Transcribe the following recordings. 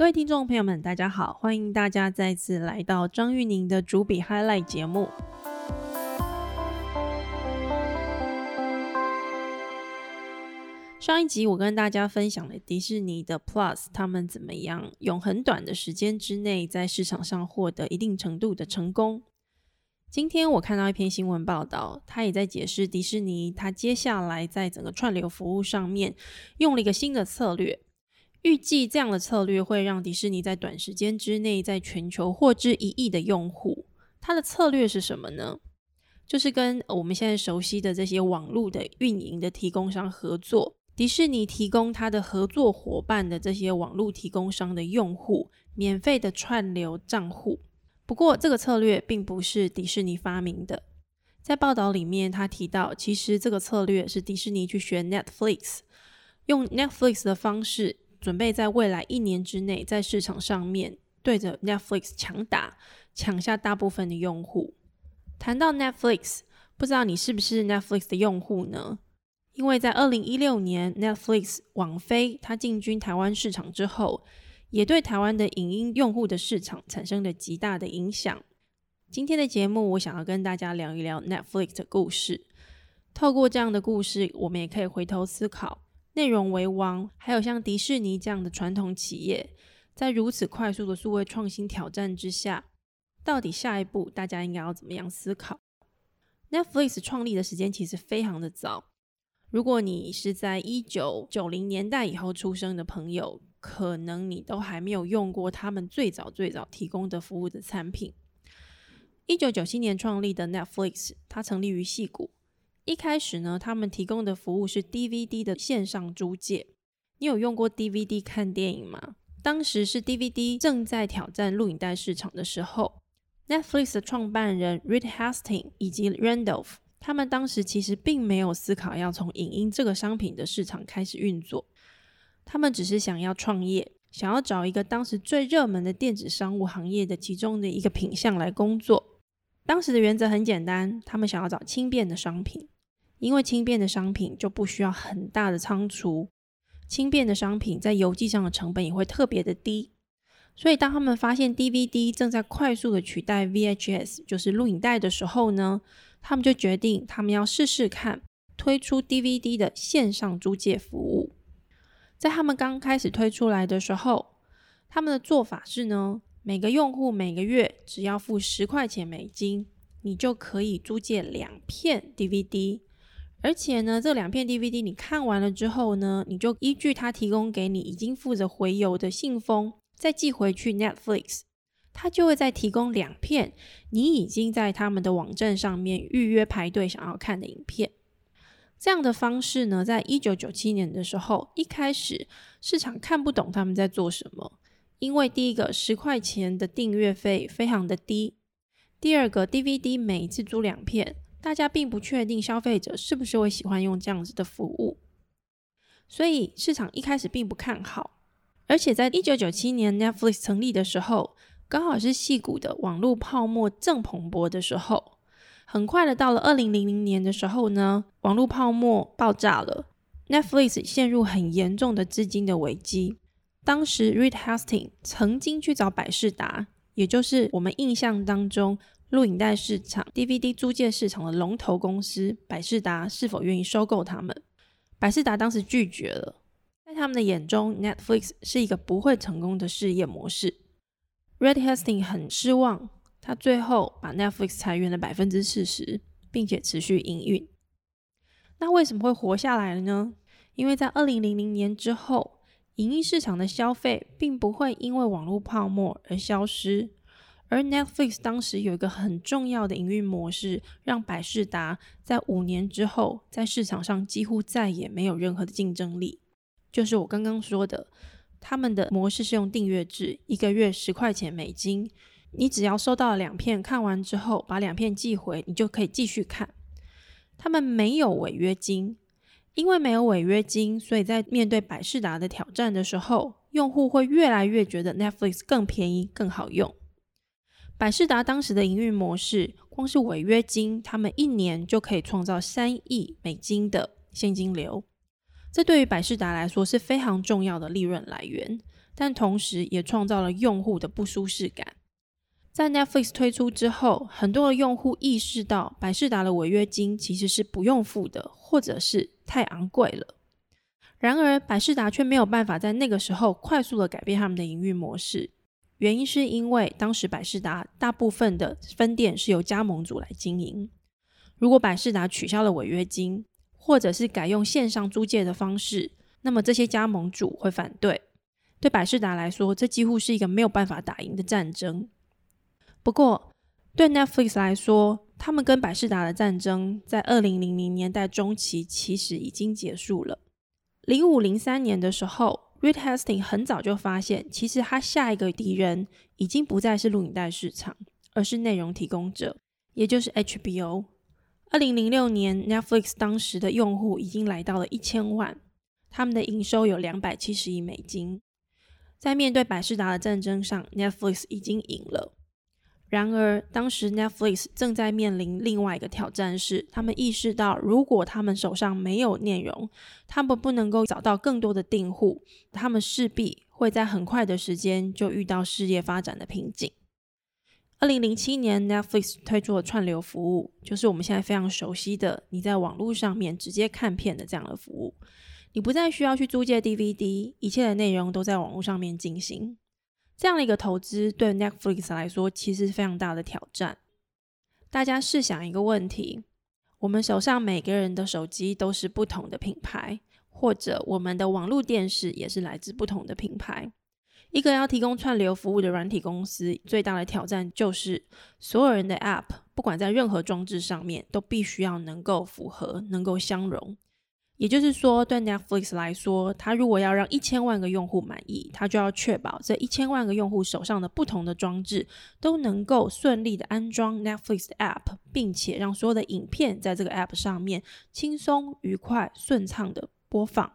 各位听众朋友们，大家好，欢迎大家再次来到张玉宁的主笔 Highlight 节目。上一集我跟大家分享了迪士尼的 Plus，他们怎么样用很短的时间之内在市场上获得一定程度的成功。今天我看到一篇新闻报道，他也在解释迪士尼，他接下来在整个串流服务上面用了一个新的策略。预计这样的策略会让迪士尼在短时间之内在全球获知一亿的用户。它的策略是什么呢？就是跟我们现在熟悉的这些网络的运营的提供商合作。迪士尼提供它的合作伙伴的这些网络提供商的用户免费的串流账户。不过，这个策略并不是迪士尼发明的。在报道里面，他提到，其实这个策略是迪士尼去学 Netflix，用 Netflix 的方式，准备在未来一年之内在市场上面对着 Netflix 强打，抢下大部分的用户。谈到 Netflix，不知道你是不是 Netflix 的用户呢？因为在二零一六年，Netflix 网飞它进军台湾市场之后，也对台湾的影音用户的市场产生了极大的影响。今天的节目，我想要跟大家聊一聊 Netflix 的故事。透过这样的故事，我们也可以回头思考，内容为王，还有像迪士尼这样的传统企业，在如此快速的数位创新挑战之下，到底下一步大家应该要怎么样思考？Netflix 创立的时间其实非常的早。如果你是在一九九零年代以后出生的朋友，可能你都还没有用过他们最早最早提供的服务的产品。一九九七年创立的 Netflix，它成立于戏谷。一开始呢，他们提供的服务是 DVD 的线上租借。你有用过 DVD 看电影吗？当时是 DVD 正在挑战录影带市场的时候，Netflix 的创办人 Reed Hastings 以及 Randolph。他们当时其实并没有思考要从影音这个商品的市场开始运作，他们只是想要创业，想要找一个当时最热门的电子商务行业的其中的一个品项来工作。当时的原则很简单，他们想要找轻便的商品，因为轻便的商品就不需要很大的仓储，轻便的商品在邮寄上的成本也会特别的低。所以当他们发现 DVD 正在快速的取代 VHS，就是录影带的时候呢？他们就决定，他们要试试看推出 DVD 的线上租借服务。在他们刚开始推出来的时候，他们的做法是呢，每个用户每个月只要付十块钱美金，你就可以租借两片 DVD。而且呢，这两片 DVD 你看完了之后呢，你就依据他提供给你已经负责回邮的信封，再寄回去 Netflix。他就会再提供两片你已经在他们的网站上面预约排队想要看的影片。这样的方式呢，在一九九七年的时候，一开始市场看不懂他们在做什么，因为第一个十块钱的订阅费非常的低，第二个 DVD 每一次租两片，大家并不确定消费者是不是会喜欢用这样子的服务，所以市场一开始并不看好。而且在一九九七年 Netflix 成立的时候。刚好是戏股的网络泡沫正蓬勃的时候，很快的到了二零零零年的时候呢，网络泡沫爆炸了，Netflix 陷入很严重的资金的危机。当时 Reed Hastings 曾经去找百事达，也就是我们印象当中录影带市场 DVD 租借市场的龙头公司百事达，是否愿意收购他们？百事达当时拒绝了，在他们的眼中，Netflix 是一个不会成功的事业模式。Red Hastings 很失望，他最后把 Netflix 裁员了百分之四十，并且持续营运。那为什么会活下来了呢？因为在二零零零年之后，影音市场的消费并不会因为网络泡沫而消失，而 Netflix 当时有一个很重要的营运模式，让百事达在五年之后在市场上几乎再也没有任何的竞争力，就是我刚刚说的。他们的模式是用订阅制，一个月十块钱美金，你只要收到了两片，看完之后把两片寄回，你就可以继续看。他们没有违约金，因为没有违约金，所以在面对百事达的挑战的时候，用户会越来越觉得 Netflix 更便宜、更好用。百事达当时的营运模式，光是违约金，他们一年就可以创造三亿美金的现金流。这对于百事达来说是非常重要的利润来源，但同时也创造了用户的不舒适感。在 Netflix 推出之后，很多的用户意识到百事达的违约金其实是不用付的，或者是太昂贵了。然而，百事达却没有办法在那个时候快速的改变他们的营运模式。原因是因为当时百事达大部分的分店是由加盟主来经营。如果百事达取消了违约金，或者是改用线上租借的方式，那么这些加盟主会反对。对百事达来说，这几乎是一个没有办法打赢的战争。不过，对 Netflix 来说，他们跟百事达的战争在二零零零年代中期其实已经结束了。零五零三年的时候，Reed Hastings 很早就发现，其实他下一个敌人已经不再是录影带市场，而是内容提供者，也就是 HBO。二零零六年，Netflix 当时的用户已经来到了一千万，他们的营收有两百七十亿美金。在面对百事达的战争上，Netflix 已经赢了。然而，当时 Netflix 正在面临另外一个挑战，是他们意识到，如果他们手上没有内容，他们不能够找到更多的订户，他们势必会在很快的时间就遇到事业发展的瓶颈。二零零七年，Netflix 推出了串流服务，就是我们现在非常熟悉的，你在网络上面直接看片的这样的服务，你不再需要去租借 DVD，一切的内容都在网络上面进行。这样的一个投资对 Netflix 来说其实是非常大的挑战。大家试想一个问题：我们手上每个人的手机都是不同的品牌，或者我们的网络电视也是来自不同的品牌。一个要提供串流服务的软体公司，最大的挑战就是所有人的 App，不管在任何装置上面，都必须要能够符合，能够相容。也就是说，对 Netflix 来说，它如果要让一千万个用户满意，它就要确保这一千万个用户手上的不同的装置都能够顺利的安装 Netflix 的 App，并且让所有的影片在这个 App 上面轻松、愉快、顺畅的播放。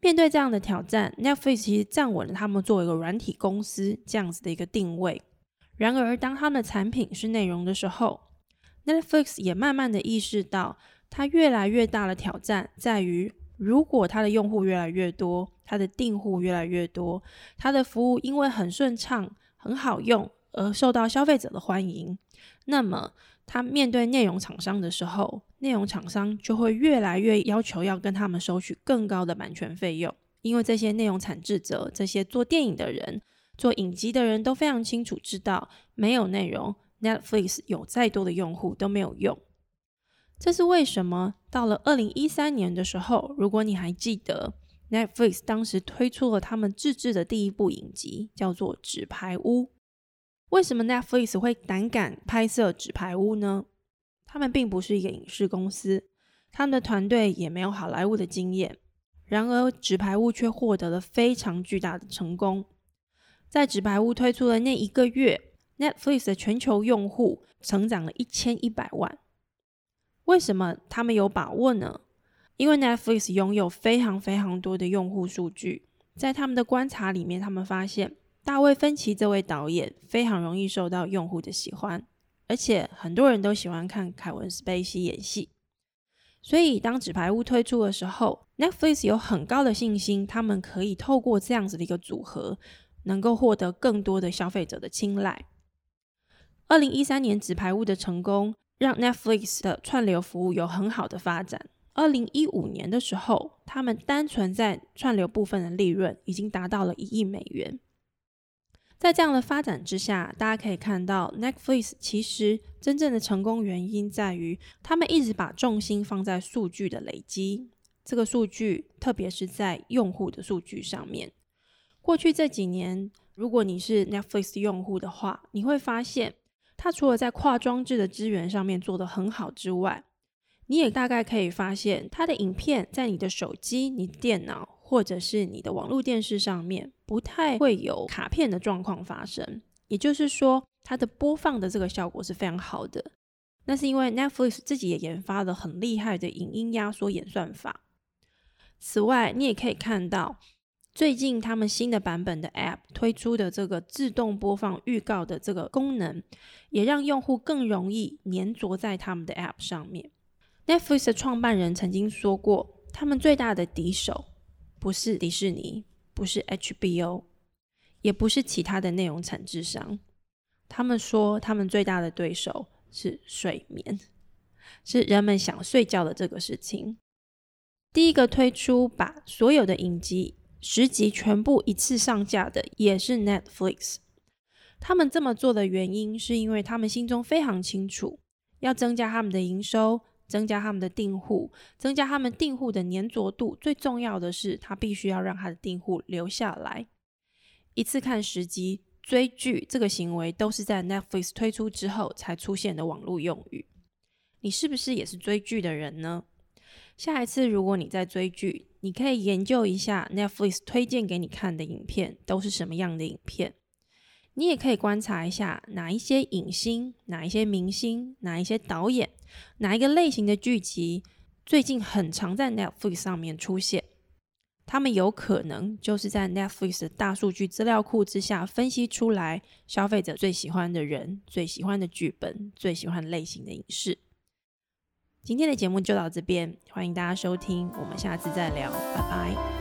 面对这样的挑战，Netflix 其实站稳了他们作为一个软体公司这样子的一个定位。然而，当他们的产品是内容的时候，Netflix 也慢慢的意识到。它越来越大的挑战在于，如果它的用户越来越多，它的订户越来越多，它的服务因为很顺畅、很好用而受到消费者的欢迎，那么它面对内容厂商的时候，内容厂商就会越来越要求要跟他们收取更高的版权费用，因为这些内容产制者、这些做电影的人、做影集的人都非常清楚知道，没有内容，Netflix 有再多的用户都没有用。这是为什么？到了二零一三年的时候，如果你还记得，Netflix 当时推出了他们自制的第一部影集，叫做《纸牌屋》。为什么 Netflix 会胆敢拍摄《纸牌屋》呢？他们并不是一个影视公司，他们的团队也没有好莱坞的经验。然而，《纸牌屋》却获得了非常巨大的成功。在《纸牌屋》推出的那一个月，Netflix 的全球用户成长了一千一百万。为什么他们有把握呢？因为 Netflix 拥有非常非常多的用户数据，在他们的观察里面，他们发现大卫芬奇这位导演非常容易受到用户的喜欢，而且很多人都喜欢看凯文·史贝西演戏。所以，当《纸牌屋》推出的时候，Netflix 有很高的信心，他们可以透过这样子的一个组合，能够获得更多的消费者的青睐。二零一三年，《纸牌屋》的成功。让 Netflix 的串流服务有很好的发展。二零一五年的时候，他们单纯在串流部分的利润已经达到了一亿美元。在这样的发展之下，大家可以看到 Netflix 其实真正的成功原因在于，他们一直把重心放在数据的累积。这个数据，特别是在用户的数据上面。过去这几年，如果你是 Netflix 用户的话，你会发现。它除了在跨装置的资源上面做得很好之外，你也大概可以发现，它的影片在你的手机、你电脑或者是你的网络电视上面不太会有卡片的状况发生。也就是说，它的播放的这个效果是非常好的。那是因为 Netflix 自己也研发了很厉害的影音压缩演算法。此外，你也可以看到。最近他们新的版本的 App 推出的这个自动播放预告的这个功能，也让用户更容易粘着在他们的 App 上面。Netflix 的创办人曾经说过，他们最大的敌手不是迪士尼，不是 HBO，也不是其他的内容产制商。他们说，他们最大的对手是睡眠，是人们想睡觉的这个事情。第一个推出把所有的影集十集全部一次上架的，也是 Netflix。他们这么做的原因，是因为他们心中非常清楚，要增加他们的营收，增加他们的订户，增加他们订户的粘着度。最重要的是，他必须要让他的订户留下来，一次看十集。追剧这个行为都是在 Netflix 推出之后才出现的网络用语。你是不是也是追剧的人呢？下一次如果你在追剧，你可以研究一下 Netflix 推荐给你看的影片都是什么样的影片。你也可以观察一下哪一些影星、哪一些明星、哪一些导演、哪一个类型的剧集最近很常在 Netflix 上面出现。他们有可能就是在 Netflix 的大数据资料库之下分析出来消费者最喜欢的人、最喜欢的剧本、最喜欢类型的影视。今天的节目就到这边，欢迎大家收听，我们下次再聊，拜拜。